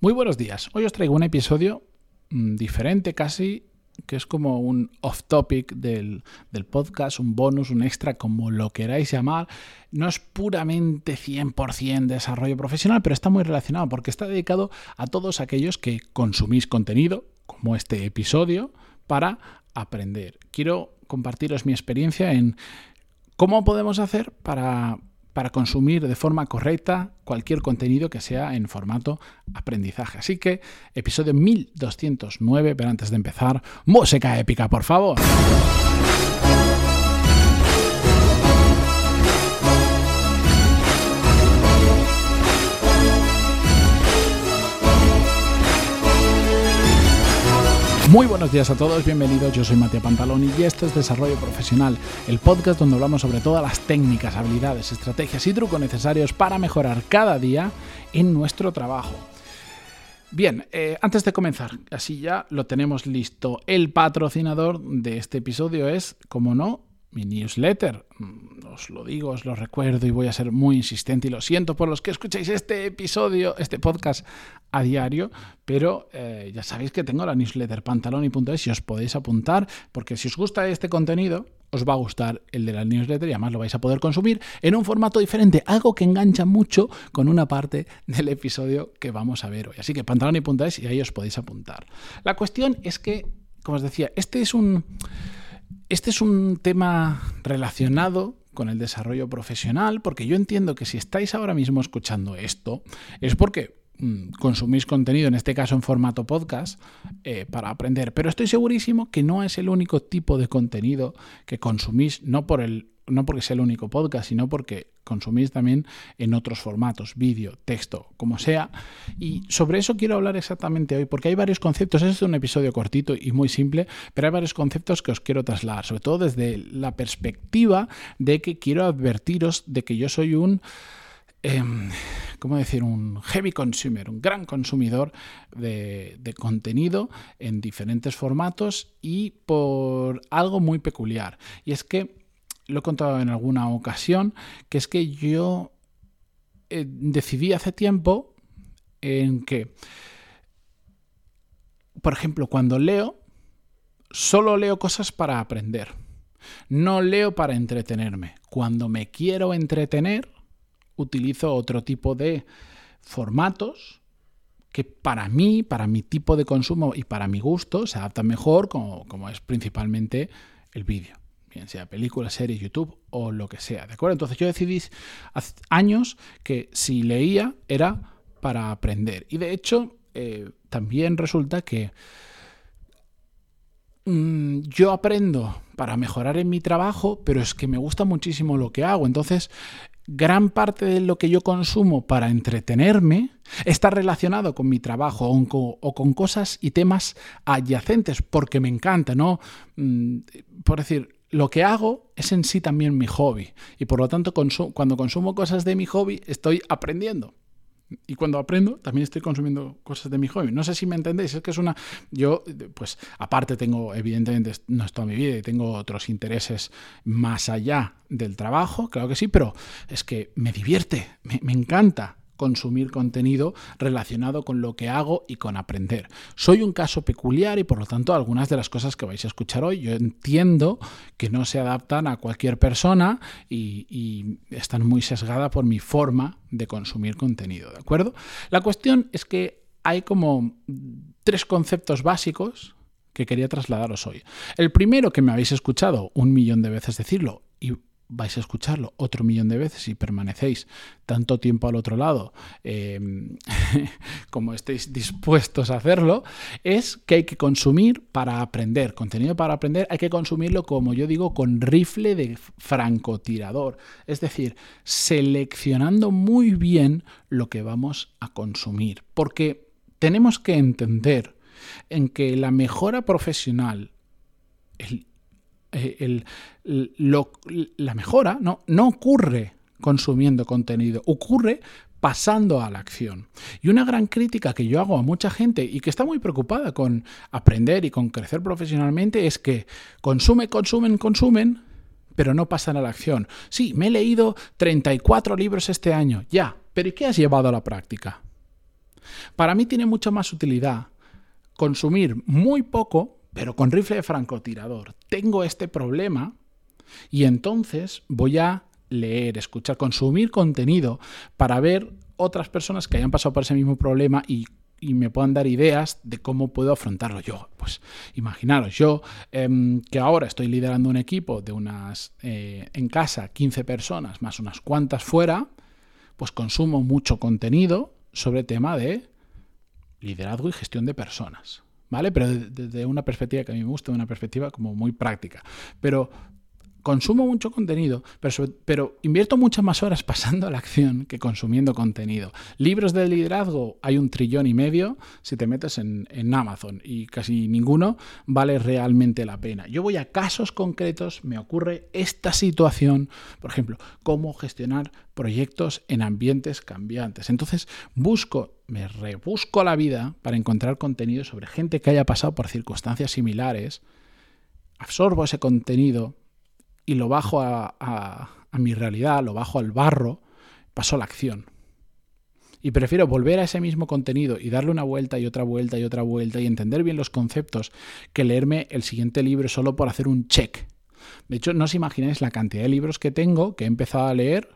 Muy buenos días. Hoy os traigo un episodio mm, diferente casi, que es como un off topic del, del, podcast, un bonus, un extra, como lo queráis llamar. No es puramente 100% desarrollo profesional, pero está muy relacionado porque está dedicado a todos aquellos que consumís contenido, como este episodio, para aprender. Quiero compartiros mi experiencia en cómo podemos hacer para para consumir de forma correcta cualquier contenido que sea en formato aprendizaje. Así que, episodio 1209, pero antes de empezar, música épica, por favor. Muy buenos días a todos, bienvenidos. Yo soy Matías Pantaloni y esto es Desarrollo Profesional, el podcast donde hablamos sobre todas las técnicas, habilidades, estrategias y trucos necesarios para mejorar cada día en nuestro trabajo. Bien, eh, antes de comenzar, así ya lo tenemos listo. El patrocinador de este episodio es, como no, mi newsletter. Mm, os lo digo, os lo recuerdo y voy a ser muy insistente y lo siento por los que escucháis este episodio, este podcast a diario, pero eh, ya sabéis que tengo la newsletter pantaloni.es y os podéis apuntar porque si os gusta este contenido, os va a gustar el de la newsletter y además lo vais a poder consumir en un formato diferente, algo que engancha mucho con una parte del episodio que vamos a ver hoy. Así que pantaloni.es y ahí os podéis apuntar. La cuestión es que, como os decía, este es un este es un tema relacionado con el desarrollo profesional, porque yo entiendo que si estáis ahora mismo escuchando esto, es porque mm, consumís contenido, en este caso en formato podcast, eh, para aprender. Pero estoy segurísimo que no es el único tipo de contenido que consumís, no por el no porque sea el único podcast, sino porque consumís también en otros formatos, vídeo, texto, como sea. Y sobre eso quiero hablar exactamente hoy, porque hay varios conceptos. Este es un episodio cortito y muy simple, pero hay varios conceptos que os quiero trasladar, sobre todo desde la perspectiva de que quiero advertiros de que yo soy un... Em, ¿cómo decir? Un heavy consumer, un gran consumidor de, de, contenido en diferentes formatos y por algo muy peculiar. Y es que lo he contado en alguna ocasión, que es que yo eh, decidí hace tiempo en que, por ejemplo, cuando leo, solo leo cosas para aprender. No leo para entretenerme. Cuando me quiero entretener, utilizo otro tipo de formatos que para mí, para mi tipo de consumo y para mi gusto, se adaptan mejor, como, como es principalmente el vídeo sea película, serie, YouTube o lo que sea, ¿de acuerdo? Entonces yo decidí hace años que si leía era para aprender. Y de hecho, eh, también resulta que mm, yo aprendo para mejorar en mi trabajo, pero es que me gusta muchísimo lo que hago. Entonces, gran parte de lo que yo consumo para entretenerme está relacionado con mi trabajo o con, cosas y temas adyacentes, porque me encanta, ¿no? Mm, por decir, lo que hago es en sí también mi hobby. Y por lo tanto, cuando consumo cosas de mi hobby, estoy aprendiendo. Y cuando aprendo, también estoy consumiendo cosas de mi hobby. No sé si me entendéis, es que es una... Yo, pues, aparte tengo, evidentemente, no es toda mi vida y tengo otros intereses más allá del trabajo, claro que sí, pero es que me divierte, me, me encanta consumir contenido relacionado con lo que hago y con aprender. Soy un caso peculiar y por lo tanto algunas de las cosas que vais a escuchar hoy yo entiendo que no se adaptan a cualquier persona y, están muy sesgadas por mi forma de consumir contenido, ¿de acuerdo? La cuestión es que hay como tres conceptos básicos que quería trasladaros hoy. El primero que me habéis escuchado un millón de veces decirlo y vais a escucharlo otro millón de veces y permanecéis tanto tiempo al otro lado eh, como estéis dispuestos a hacerlo, es que hay que consumir para aprender. Contenido para aprender hay que consumirlo, como yo digo, con rifle de francotirador. Es decir, seleccionando muy bien lo que vamos a consumir. Porque tenemos que entender en que la mejora profesional, el eh, la mejora no, no ocurre consumiendo contenido, ocurre pasando a la acción. Y una gran crítica que yo hago a mucha gente y que está muy preocupada con aprender y con crecer profesionalmente es que consumen, consumen, consumen, pero no pasan a la acción. Sí, me he leído 34 libros este año, ya, pero ¿y qué has llevado a la práctica? Para mí tiene mucha más utilidad consumir muy poco, pero con rifle de francotirador. Tengo este problema y entonces voy a leer, escuchar, consumir contenido para ver otras personas que hayan pasado por ese mismo problema y me puedan dar ideas de cómo puedo afrontarlo yo. Pues imaginaros, yo em, que ahora estoy liderando un equipo de unas, eh, en casa, 15 personas, más unas cuantas fuera, pues consumo mucho contenido sobre tema de liderazgo y gestión de personas. ¿Vale? Pero desde una perspectiva que a mí me gusta, una perspectiva como muy práctica. Pero consumo mucho contenido, pero, invierto muchas más horas pasando a la acción que consumiendo contenido. Libros de liderazgo hay un trillón y medio si te metes en, en, Amazon y casi ninguno vale realmente la pena. Yo voy a casos concretos, me ocurre esta situación, por ejemplo, cómo gestionar proyectos en ambientes cambiantes. Entonces busco me rebusco la vida para encontrar contenido sobre gente que haya pasado por circunstancias similares, absorbo ese contenido, y lo bajo a, mi realidad, lo bajo al barro, paso a la acción. Y prefiero volver a ese mismo contenido y darle una vuelta y otra vuelta y otra vuelta y entender bien los conceptos que leerme el siguiente libro solo por hacer un check. De hecho, no os imagináis la cantidad de libros que tengo que he empezado a leer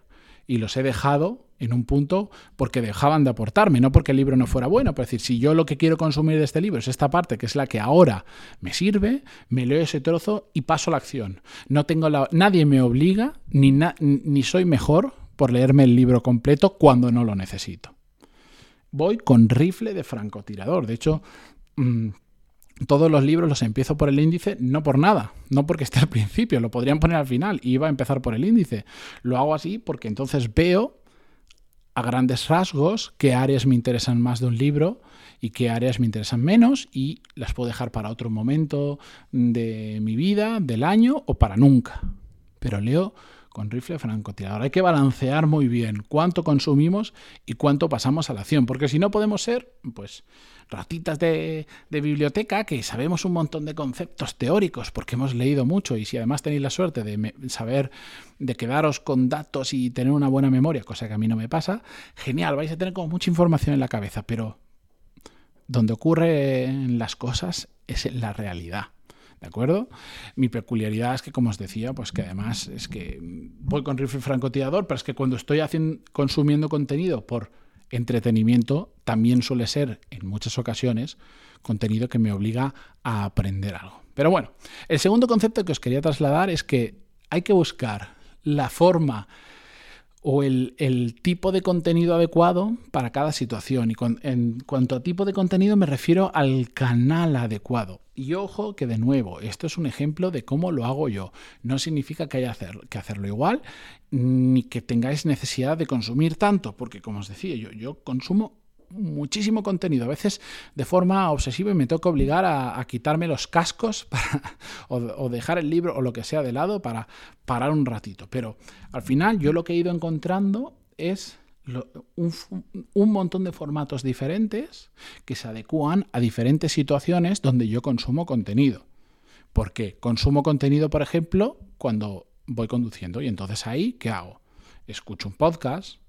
y los he dejado en un punto porque dejaban de aportarme, no porque el libro no fuera bueno, pero decir, si yo lo que quiero consumir de este libro es esta parte, que es la que ahora me sirve, me leo ese trozo y paso la acción. No tengo nadie me obliga, ni, ni soy mejor por leerme el libro completo cuando no lo necesito. Voy con rifle de francotirador. De hecho, mm, todos los libros los empiezo por el índice, no por nada, no porque esté al principio, lo podrían poner al final y iba a empezar por el índice. Lo hago así porque entonces veo a grandes rasgos qué áreas me interesan más de un libro y qué áreas me interesan menos y las puedo dejar para otro momento de mi vida, del año o para nunca. Pero leo con rifle francotirador. Hay que balancear muy bien cuánto consumimos y cuánto pasamos a la acción, porque si no podemos ser, pues, ratitas de, de, biblioteca que sabemos un montón de conceptos teóricos porque hemos leído mucho y si además tenéis la suerte de saber, de quedaros con datos y tener una buena memoria, cosa que a mí no me pasa, genial, vais a tener como mucha información en la cabeza, pero donde ocurren las cosas es en la realidad. ¿De acuerdo? Mi peculiaridad es que, como os decía, pues que además es que voy con rifle francotirador, pero es que cuando estoy haciendo, consumiendo contenido por entretenimiento, también suele ser, en muchas ocasiones, contenido que me obliga a aprender algo. Pero bueno, el segundo concepto que os quería trasladar es que hay que buscar la forma o el, tipo de contenido adecuado para cada situación. Y en cuanto a tipo de contenido me refiero al canal adecuado. Y ojo que de nuevo, esto es un ejemplo de cómo lo hago yo. No significa que haya que hacerlo igual, ni que tengáis necesidad de consumir tanto, porque como os decía, yo, yo consumo muchísimo contenido, a veces de forma obsesiva y me toca obligar a, quitarme los cascos o, dejar el libro o lo que sea de lado para parar un ratito. Pero al final yo lo que he ido encontrando es un, un, montón de formatos diferentes que se adecúan a diferentes situaciones donde yo consumo contenido. Porque consumo contenido, por ejemplo, cuando voy conduciendo y entonces ahí, ¿qué hago? Escucho un podcast,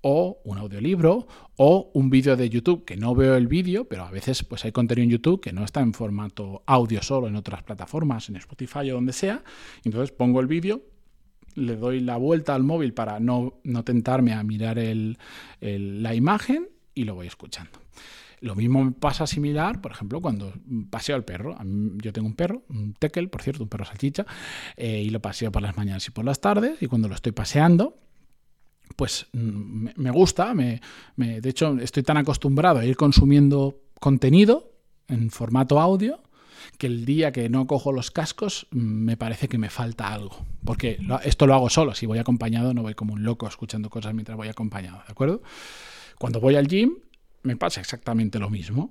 o un audiolibro o un vídeo de YouTube que no veo el vídeo, pero a veces pues hay contenido en YouTube que no está en formato audio solo en otras plataformas, en Spotify o donde sea, entonces pongo el vídeo, le doy la vuelta al móvil para no, no tentarme a mirar el, la imagen y lo voy escuchando. Lo mismo me pasa similar, por ejemplo, cuando paseo al perro. Yo tengo un perro, un tekel, por cierto, un perro salchicha, eh, y lo paseo por las mañanas y por las tardes, y cuando lo estoy paseando, pues mm, me gusta, me, de hecho estoy tan acostumbrado a ir consumiendo contenido en formato audio que el día que no cojo los cascos mm, me parece que me falta algo. Porque esto lo hago solo, si voy acompañado no voy como un loco escuchando cosas mientras voy acompañado, ¿de acuerdo? Cuando voy al gym me pasa exactamente lo mismo,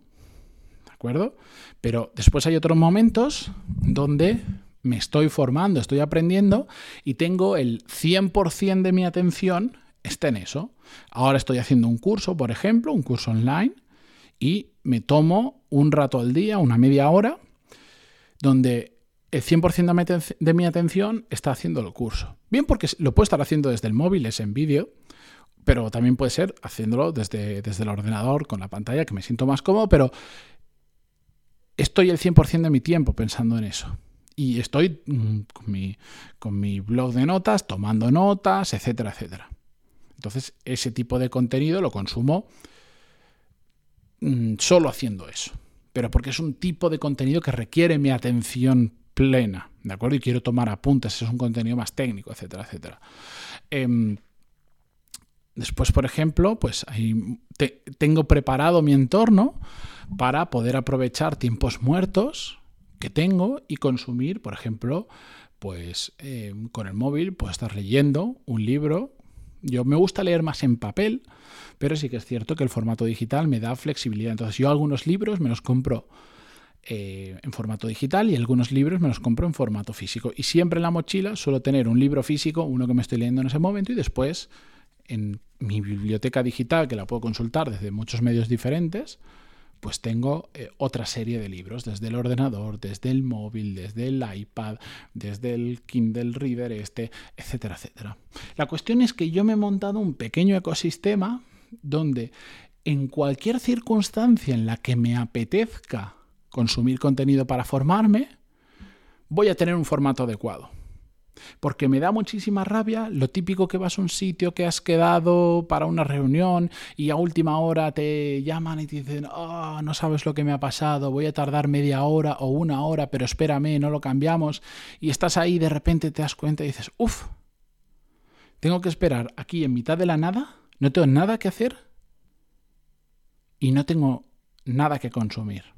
¿de acuerdo? Pero después hay otros momentos donde me estoy formando, estoy aprendiendo y tengo el 100% de mi atención está en eso. Ahora estoy haciendo un curso, por ejemplo, un curso online, y me tomo un rato al día, una media hora, donde el 100% de mi atención está haciendo el curso. Bien porque lo puedo estar haciendo desde el móvil, es en vídeo, pero también puede ser haciéndolo desde, desde el ordenador, con la pantalla, que me siento más cómodo, pero estoy el 100% de mi tiempo pensando en eso. Y estoy mm, con mi, con mi blog de notas, tomando notas, etcétera, etcétera. Entonces, ese tipo de contenido lo consumo mm, solo haciendo eso. Pero porque es un tipo de contenido que requiere mi atención plena, ¿de acuerdo? Y quiero tomar apuntes, es un contenido más técnico, etcétera, etcétera. Em, Después, por ejemplo, pues tengo preparado mi entorno para poder aprovechar tiempos muertos que tengo y consumir, por ejemplo, pues eh, con el móvil, puedo estar leyendo un libro. Yo me gusta leer más en papel, pero sí que es cierto que el formato digital me da flexibilidad. Entonces yo algunos libros me los compro eh, en formato digital y algunos libros me los compro en formato físico. Y siempre en la mochila suelo tener un libro físico, uno que me estoy leyendo en ese momento y después en mi biblioteca digital, que la puedo consultar desde muchos medios diferentes, pues tengo eh, otra serie de libros, desde el ordenador, desde el móvil, desde el iPad, desde el Kindle Reader este, etcétera, etcétera. La cuestión es que yo me he montado un pequeño ecosistema donde en cualquier circunstancia en la que me apetezca consumir contenido para formarme, voy a tener un formato adecuado. Porque me da muchísima rabia lo típico que vas a un sitio que has quedado para una reunión y a última hora te llaman y te dicen, oh, no sabes lo que me ha pasado, voy a tardar media hora o una hora, pero espérame, no lo cambiamos. Y estás ahí y de repente te das cuenta y dices, uff, tengo que esperar aquí en mitad de la nada, no tengo nada que hacer y no tengo nada que consumir.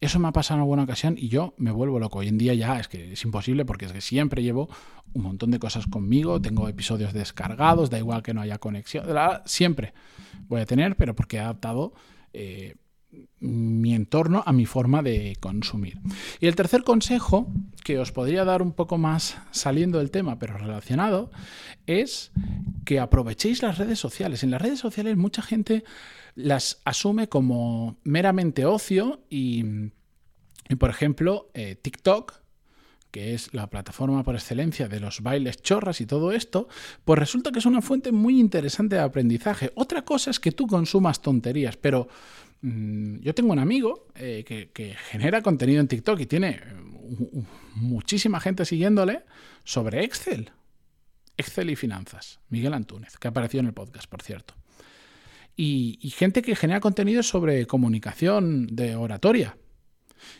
Eso me ha pasado en alguna ocasión y yo me vuelvo loco. Hoy en día ya es que es imposible porque es que siempre llevo un montón de cosas conmigo, tengo episodios descargados, da igual que no haya conexión, siempre voy a tener, pero porque he adaptado eh, mi entorno a mi forma de consumir. Y el tercer consejo que os podría dar un poco más saliendo del tema, pero relacionado, es que aprovechéis las redes sociales. En las redes sociales mucha gente las asume como meramente ocio y, por ejemplo, eh, TikTok, que es la plataforma por excelencia de los bailes chorras y todo esto, pues resulta que es una fuente muy interesante de aprendizaje. Otra cosa es que tú consumas tonterías, pero mm, yo tengo un amigo eh, que, genera contenido en TikTok y tiene uh, muchísima gente siguiéndole sobre Excel. Excel y finanzas. Miguel Antúnez, que apareció en el podcast, por cierto y, gente que genera contenido sobre comunicación de oratoria.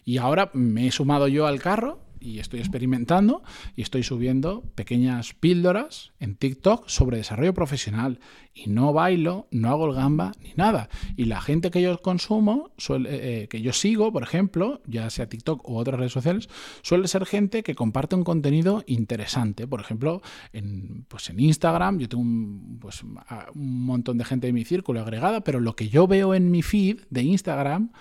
Y ahora me he sumado yo al carro y estoy experimentando y estoy subiendo pequeñas píldoras en TikTok sobre desarrollo profesional. Y no bailo, no hago el gamba ni nada. Y la gente que yo consumo, suele, eh, que yo sigo, por ejemplo, ya sea TikTok u otras redes sociales, suele ser gente que comparte un contenido interesante. Por ejemplo, en, pues en Instagram yo tengo un, pues, un montón de gente de mi círculo agregada, pero lo que yo veo en mi feed de Instagram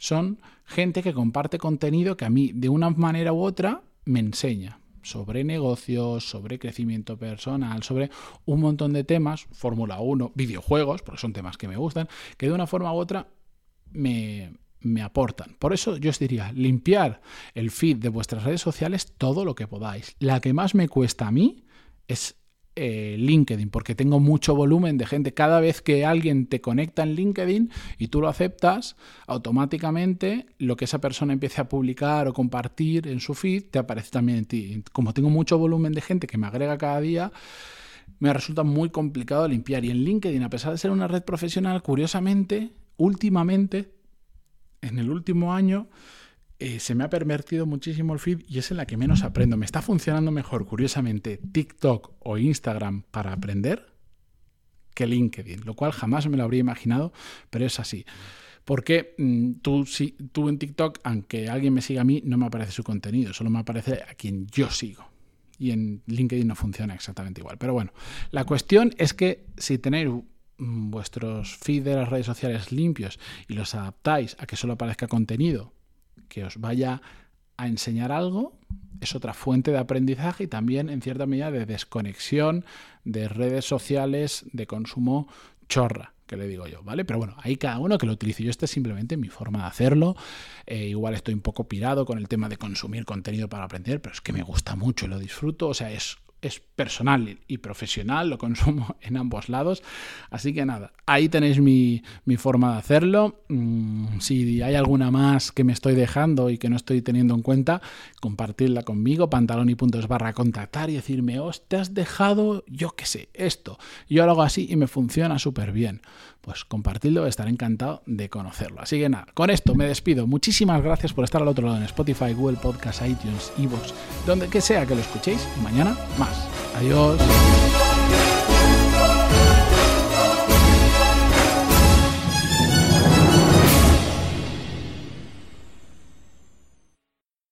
son gente que comparte contenido que a mí de una manera u otra me enseña sobre negocios, sobre crecimiento personal, sobre un montón de temas, Fórmula 1, videojuegos, porque son temas que me gustan, que de una forma u otra me, me aportan. Por eso yo os diría, limpiar el feed de vuestras redes sociales todo lo que podáis. La que más me cuesta a mí es eh, LinkedIn, porque tengo mucho volumen de gente. Cada vez que alguien te conecta en LinkedIn y tú lo aceptas, automáticamente lo que esa persona empiece a publicar o compartir en su feed te aparece también en ti. Como tengo mucho volumen de gente que me agrega cada día, me resulta muy complicado limpiar. Y en LinkedIn, a pesar de ser una red profesional, curiosamente, últimamente, en el último año, eh, se me ha pervertido muchísimo el feed y es en la que menos aprendo. Me está funcionando mejor, curiosamente, TikTok o Instagram para aprender que LinkedIn, lo cual jamás me lo habría imaginado, pero es así. Porque mm, tú, si, tú en TikTok, aunque alguien me siga a mí, no me aparece su contenido, solo me aparece a quien yo sigo. Y en LinkedIn no funciona exactamente igual. Pero bueno, la cuestión es que si tenéis mm, vuestros feeds de las redes sociales limpios y los adaptáis a que solo aparezca contenido que os vaya a enseñar algo, es otra fuente de aprendizaje y también en cierta medida de desconexión de redes sociales de consumo chorra que le digo yo, ¿vale? Pero bueno, hay cada uno que lo utilice. Yo esta es simplemente mi forma de hacerlo. Eh, igual estoy un poco pirado con el tema de consumir contenido para aprender, pero es que me gusta mucho y lo disfruto. O sea, es es personal y profesional, lo consumo en ambos lados. Así que nada, ahí tenéis mi, forma de hacerlo. Mm, si hay alguna más que me estoy dejando y que no estoy teniendo en cuenta, compartirla conmigo, pantalón y puntos barra contactar y decirme, oh, te has dejado, yo qué sé, esto. Yo lo hago así y me funciona súper bien. Pues compartirlo, estaré encantado de conocerlo. Así que nada, con esto me despido. Muchísimas gracias por estar al otro lado en Spotify, Google Podcast, iTunes, Evox, donde que sea que lo escuchéis. Y mañana más. Adiós.